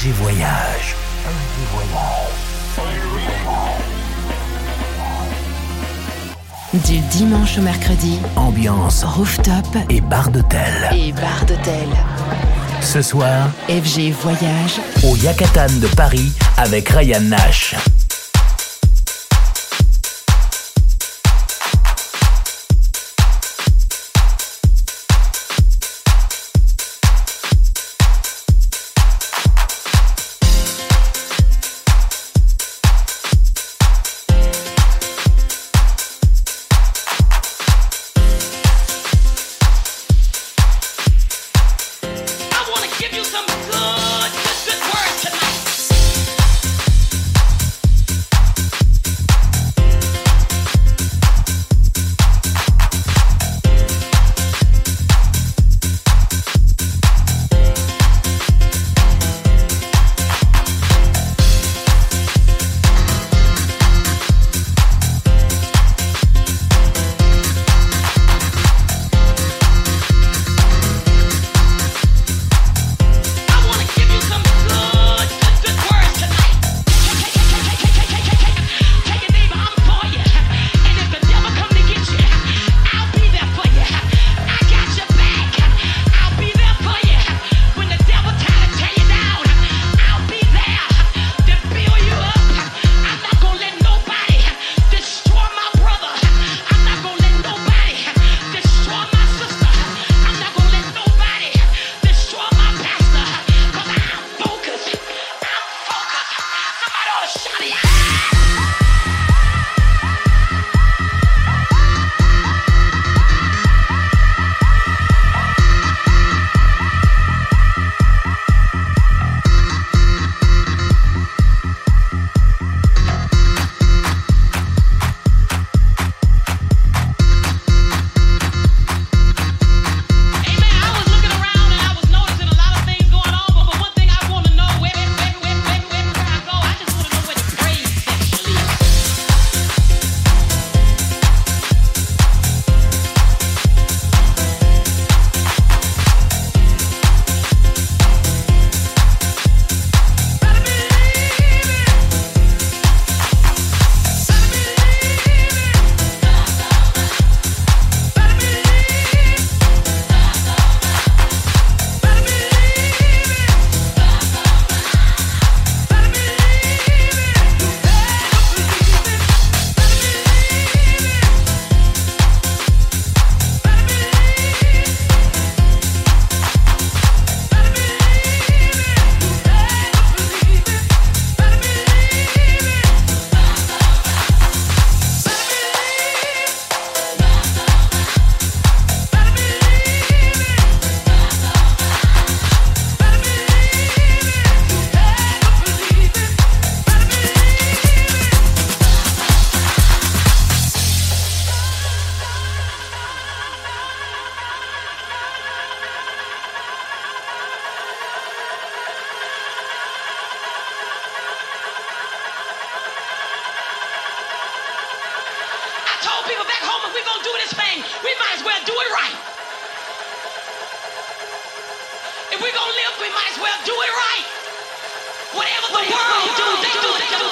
RG Voyage. Voyage. Du dimanche au mercredi, ambiance rooftop et bar d'hôtel. Et bar d'hôtel. Ce soir, FG Voyage au Yakatan de Paris avec Ryan Nash. might as well do it right. Whatever the world do, they do it.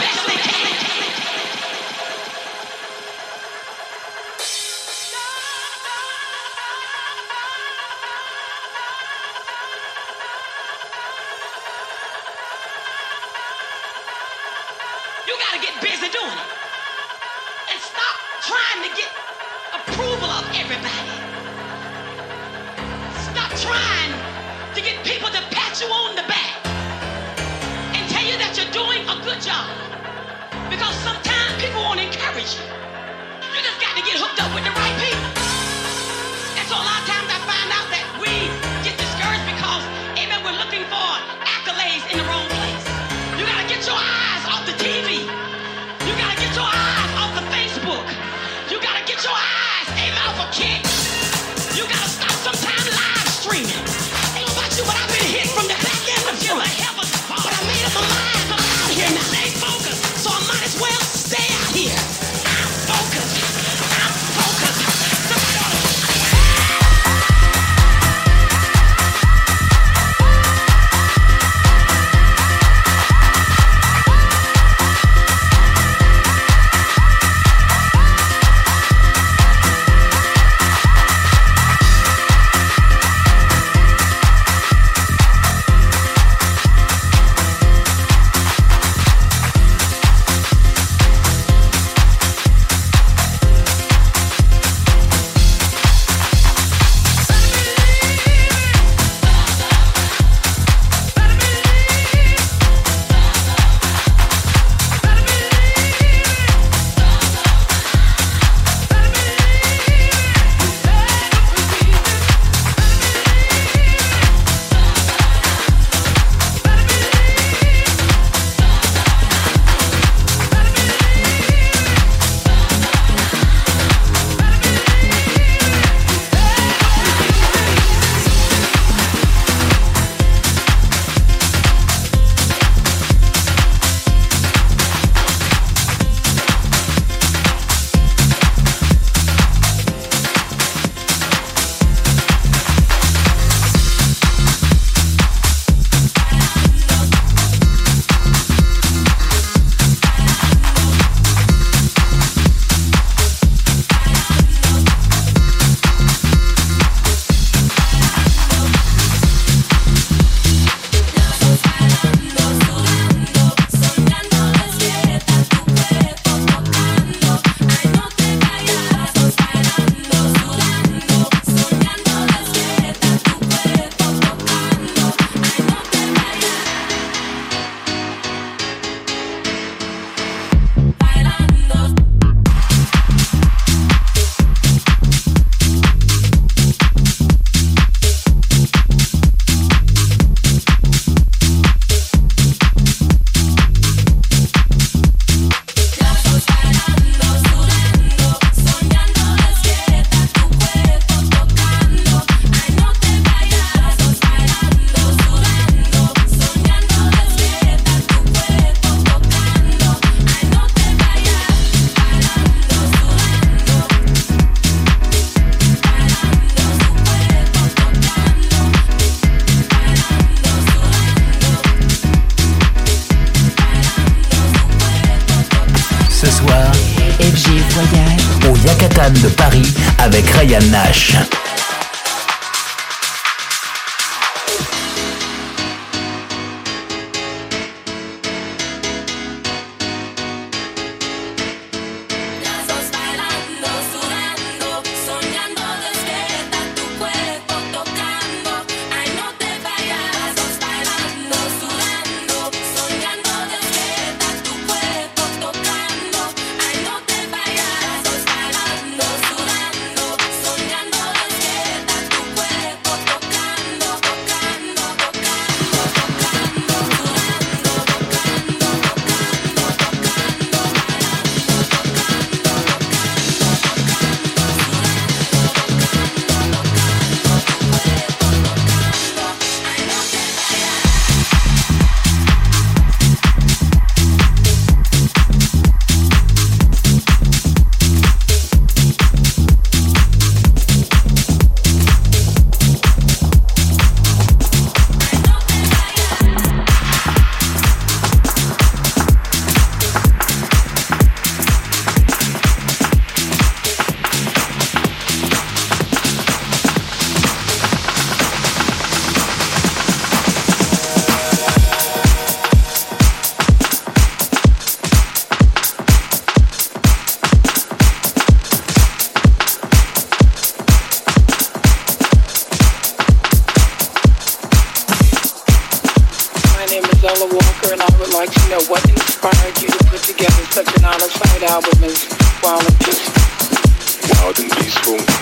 De Paris avec Ryan Nash.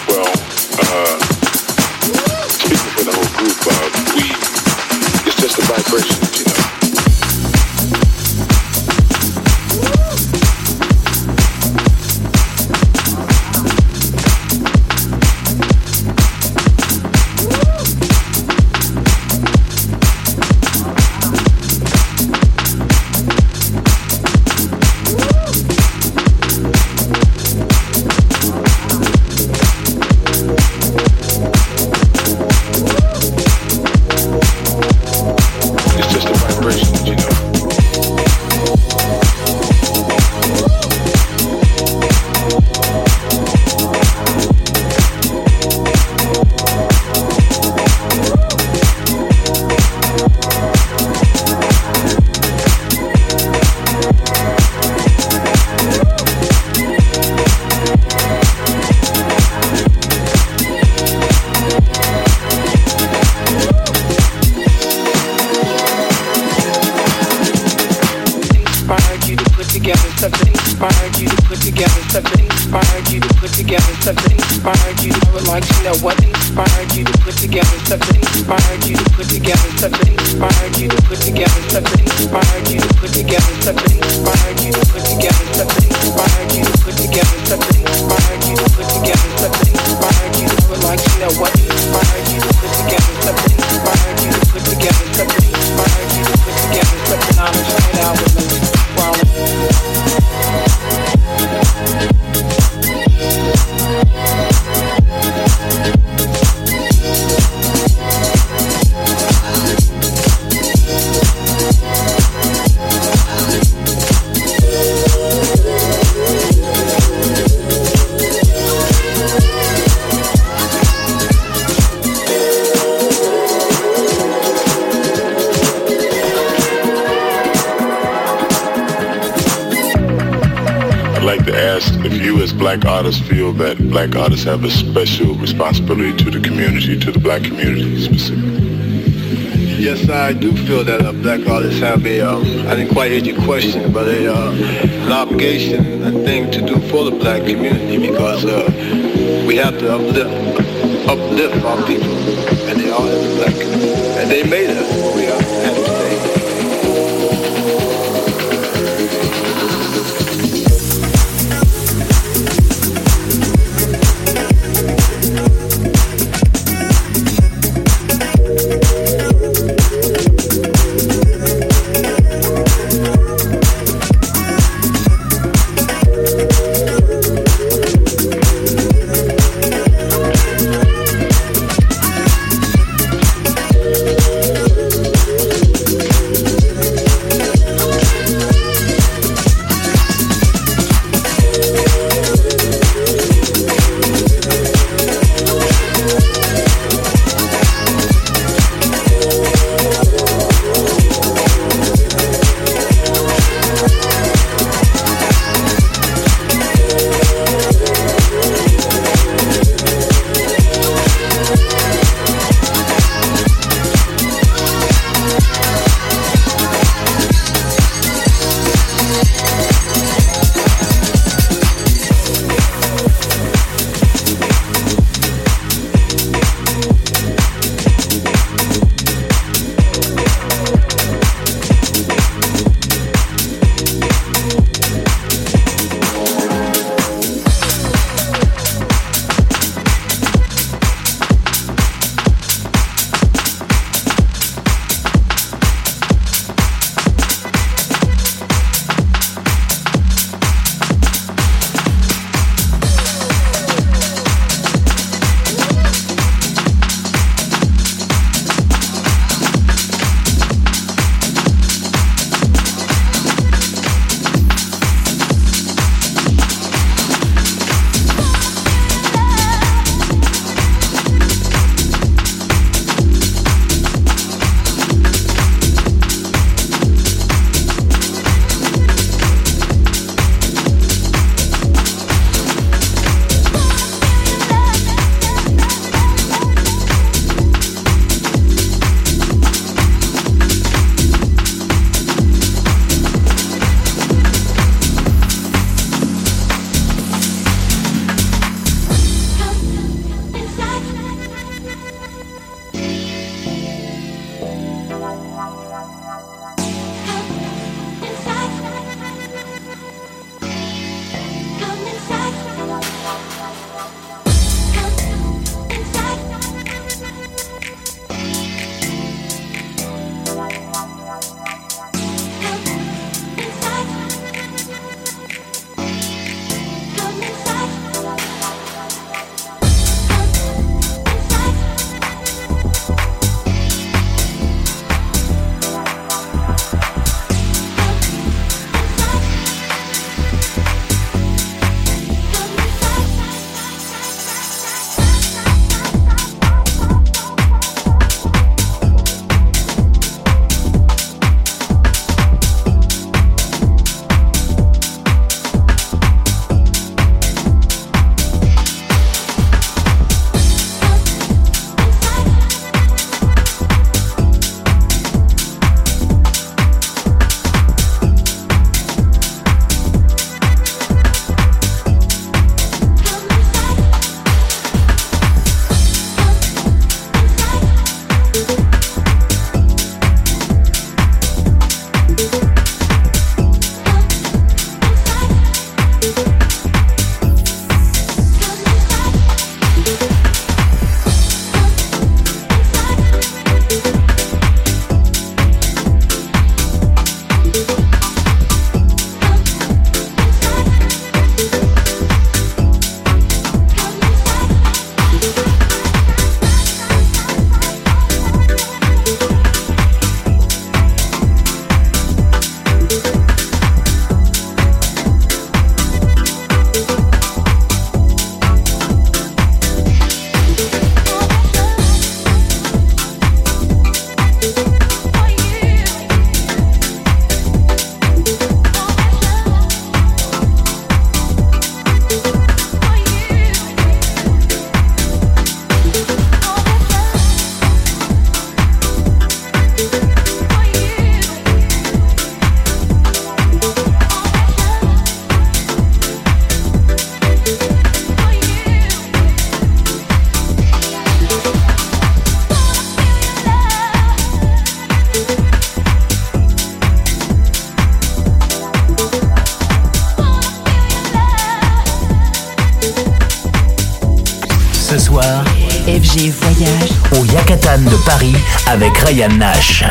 Well, uh, speaking for the whole group, uh, we it's just a vibration. Black artists feel that black artists have a special responsibility to the community, to the black community specifically? Yes, I do feel that uh, black artists have a, um, I didn't quite hear your question, but a, uh, an obligation, a thing to do for the black community because uh, we have to uplift, uplift our people, and they are the black community, and they made us Avec Ryan Nash.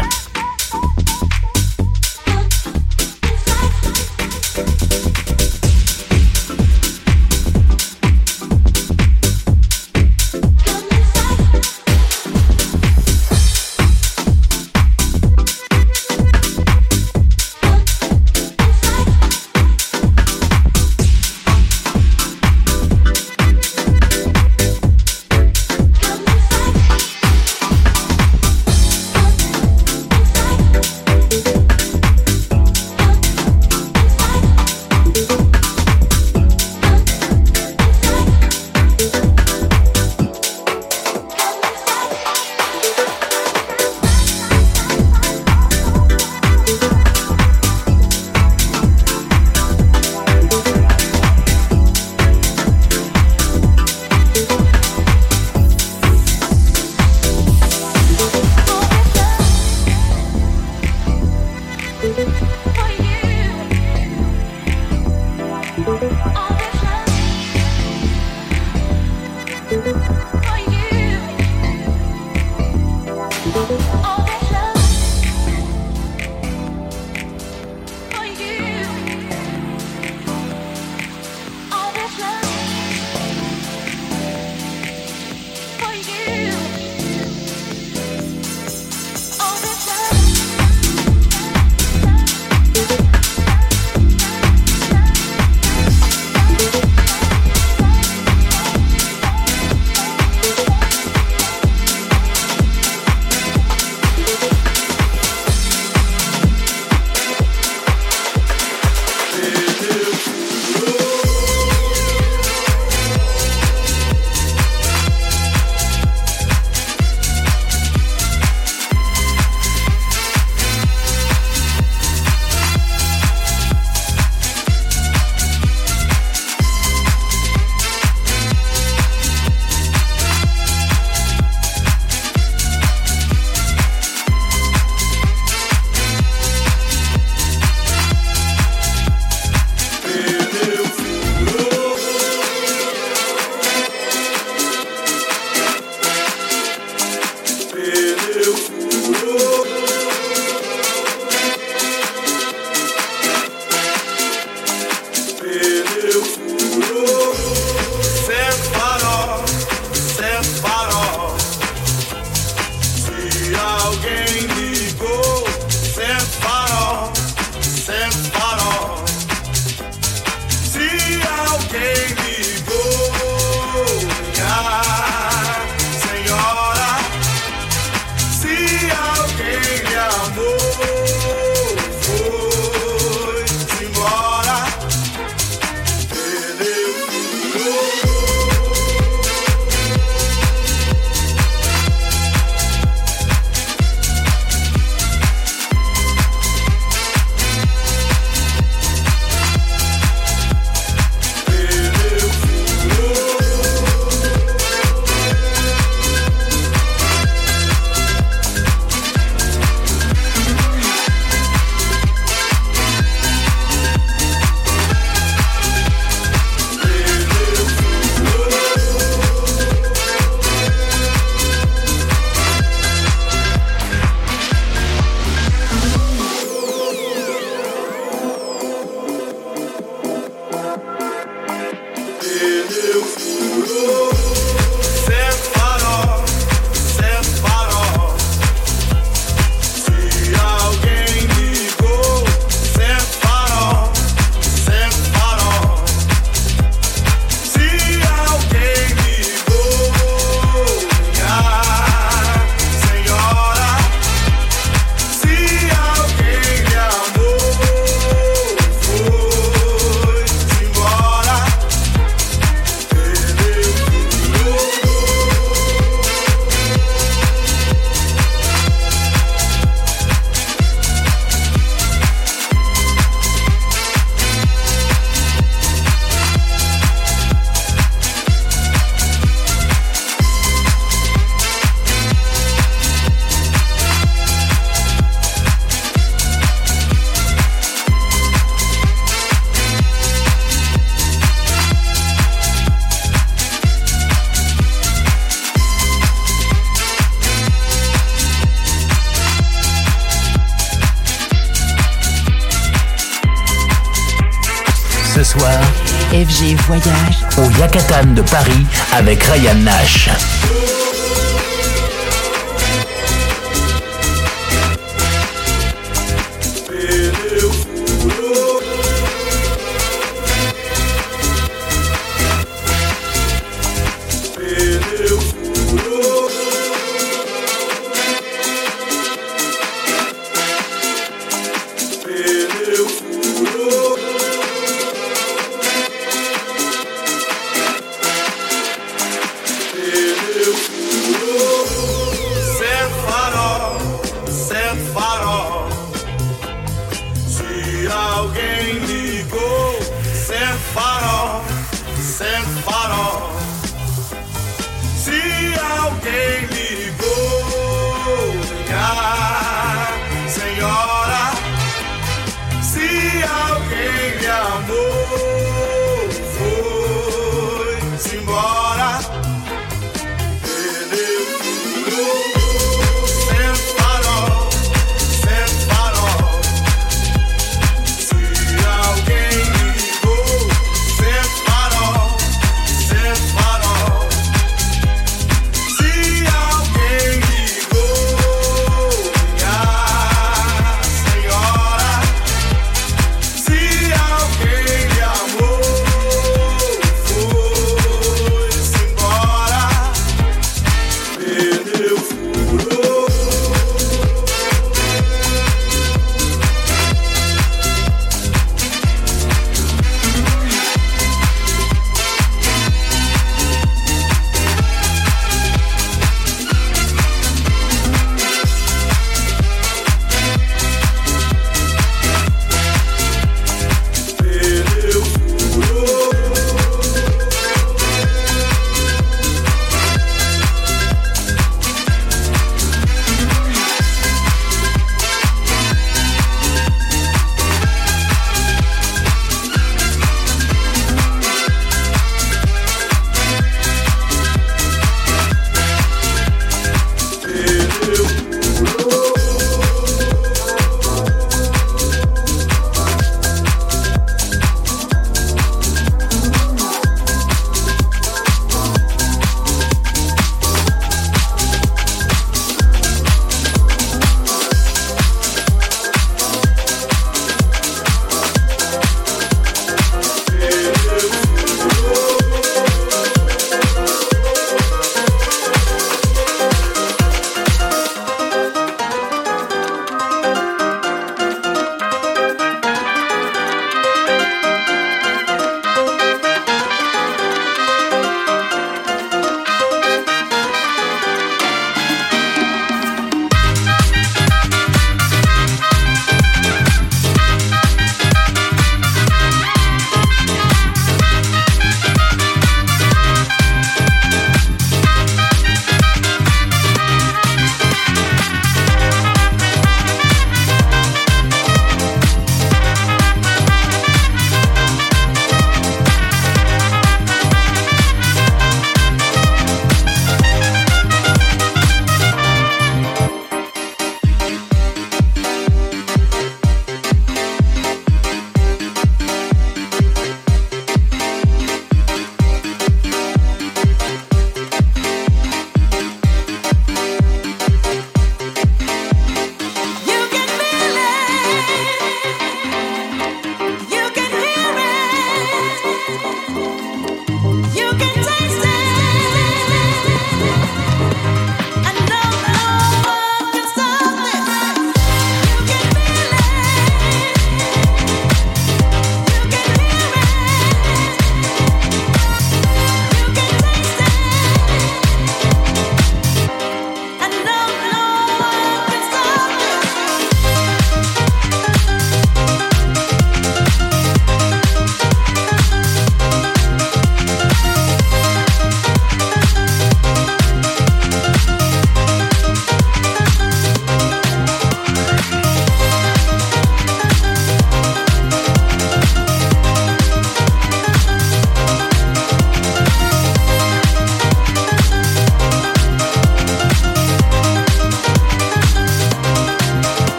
Au Yakatan de Paris avec Ryan Nash.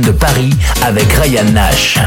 De Paris avec Ryan Nash.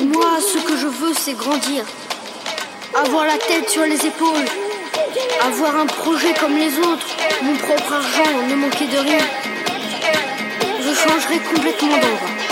Moi, ce que je veux, c'est grandir. Avoir la tête sur les épaules. Avoir un projet comme les autres. Mon propre argent, ne manquer de rien. Je changerai complètement d'endroit.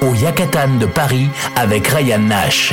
Au Yakatan de Paris avec Ryan Nash.